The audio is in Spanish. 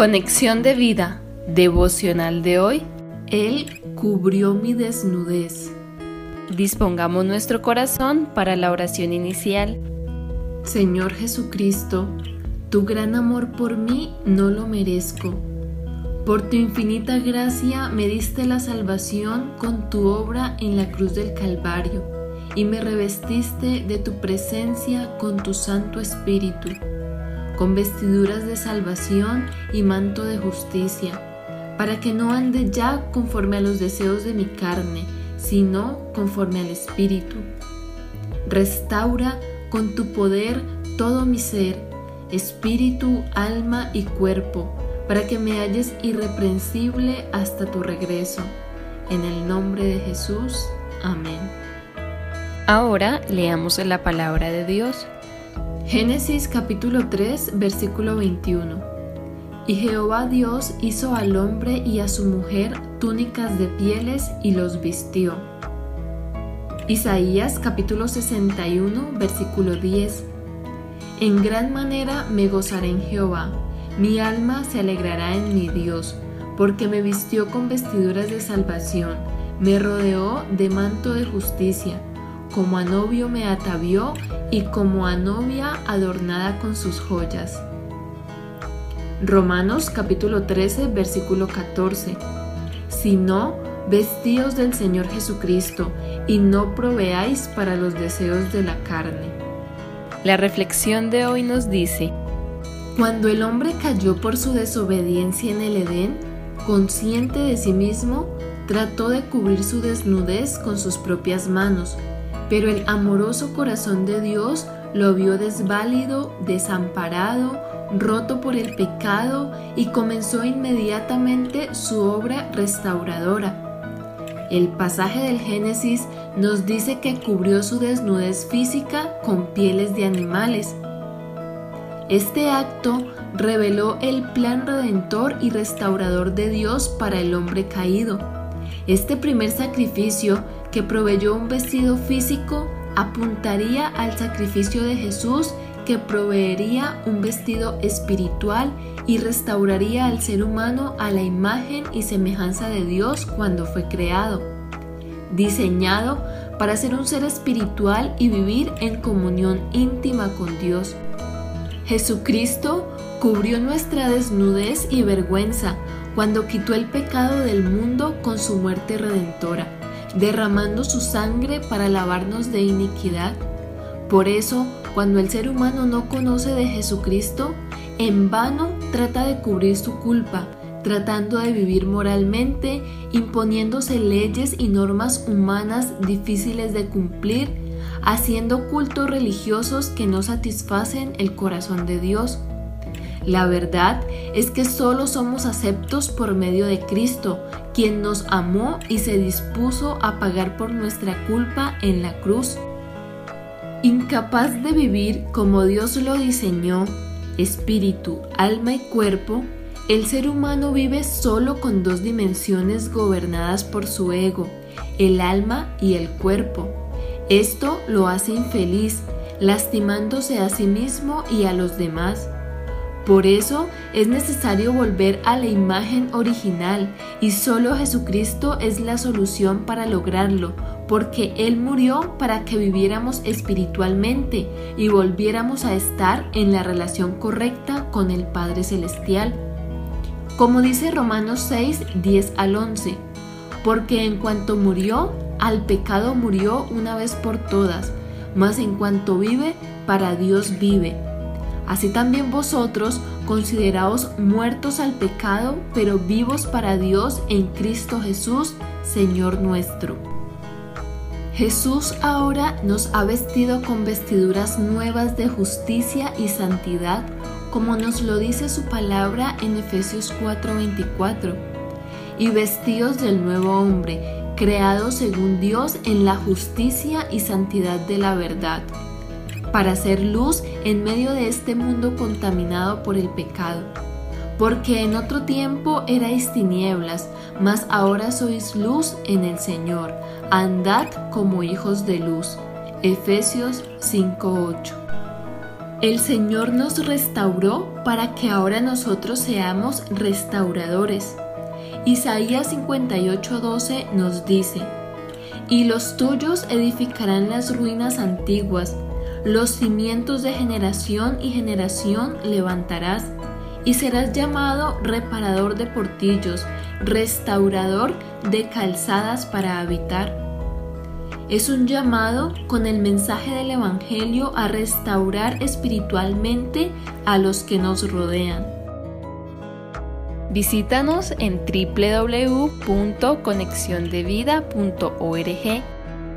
Conexión de vida devocional de hoy. Él cubrió mi desnudez. Dispongamos nuestro corazón para la oración inicial. Señor Jesucristo, tu gran amor por mí no lo merezco. Por tu infinita gracia me diste la salvación con tu obra en la cruz del Calvario y me revestiste de tu presencia con tu Santo Espíritu con vestiduras de salvación y manto de justicia, para que no ande ya conforme a los deseos de mi carne, sino conforme al Espíritu. Restaura con tu poder todo mi ser, espíritu, alma y cuerpo, para que me halles irreprensible hasta tu regreso. En el nombre de Jesús. Amén. Ahora leamos la palabra de Dios. Génesis capítulo 3 versículo 21. Y Jehová Dios hizo al hombre y a su mujer túnicas de pieles y los vistió. Isaías capítulo 61 versículo 10. En gran manera me gozaré en Jehová, mi alma se alegrará en mi Dios, porque me vistió con vestiduras de salvación, me rodeó de manto de justicia como a novio me atavió y como a novia adornada con sus joyas. Romanos capítulo 13 versículo 14. Si no, vestíos del Señor Jesucristo y no proveáis para los deseos de la carne. La reflexión de hoy nos dice, cuando el hombre cayó por su desobediencia en el Edén, consciente de sí mismo, trató de cubrir su desnudez con sus propias manos, pero el amoroso corazón de Dios lo vio desválido, desamparado, roto por el pecado y comenzó inmediatamente su obra restauradora. El pasaje del Génesis nos dice que cubrió su desnudez física con pieles de animales. Este acto reveló el plan redentor y restaurador de Dios para el hombre caído. Este primer sacrificio que proveyó un vestido físico apuntaría al sacrificio de Jesús que proveería un vestido espiritual y restauraría al ser humano a la imagen y semejanza de Dios cuando fue creado, diseñado para ser un ser espiritual y vivir en comunión íntima con Dios. Jesucristo cubrió nuestra desnudez y vergüenza cuando quitó el pecado del mundo con su muerte redentora derramando su sangre para lavarnos de iniquidad. Por eso, cuando el ser humano no conoce de Jesucristo, en vano trata de cubrir su culpa, tratando de vivir moralmente, imponiéndose leyes y normas humanas difíciles de cumplir, haciendo cultos religiosos que no satisfacen el corazón de Dios. La verdad es que solo somos aceptos por medio de Cristo, quien nos amó y se dispuso a pagar por nuestra culpa en la cruz. Incapaz de vivir como Dios lo diseñó, espíritu, alma y cuerpo, el ser humano vive solo con dos dimensiones gobernadas por su ego, el alma y el cuerpo. Esto lo hace infeliz, lastimándose a sí mismo y a los demás. Por eso es necesario volver a la imagen original y solo Jesucristo es la solución para lograrlo, porque Él murió para que viviéramos espiritualmente y volviéramos a estar en la relación correcta con el Padre Celestial. Como dice Romanos 6, 10 al 11, porque en cuanto murió, al pecado murió una vez por todas, mas en cuanto vive, para Dios vive Así también vosotros consideraos muertos al pecado, pero vivos para Dios en Cristo Jesús, Señor nuestro. Jesús ahora nos ha vestido con vestiduras nuevas de justicia y santidad, como nos lo dice su palabra en Efesios 4:24, y vestidos del nuevo hombre, creado según Dios en la justicia y santidad de la verdad para hacer luz en medio de este mundo contaminado por el pecado. Porque en otro tiempo erais tinieblas, mas ahora sois luz en el Señor. Andad como hijos de luz. Efesios 5:8. El Señor nos restauró para que ahora nosotros seamos restauradores. Isaías 58:12 nos dice, Y los tuyos edificarán las ruinas antiguas, los cimientos de generación y generación levantarás, y serás llamado reparador de portillos, restaurador de calzadas para habitar es un llamado con el mensaje del Evangelio a restaurar espiritualmente a los que nos rodean. Visítanos en www.conexiondevida.org.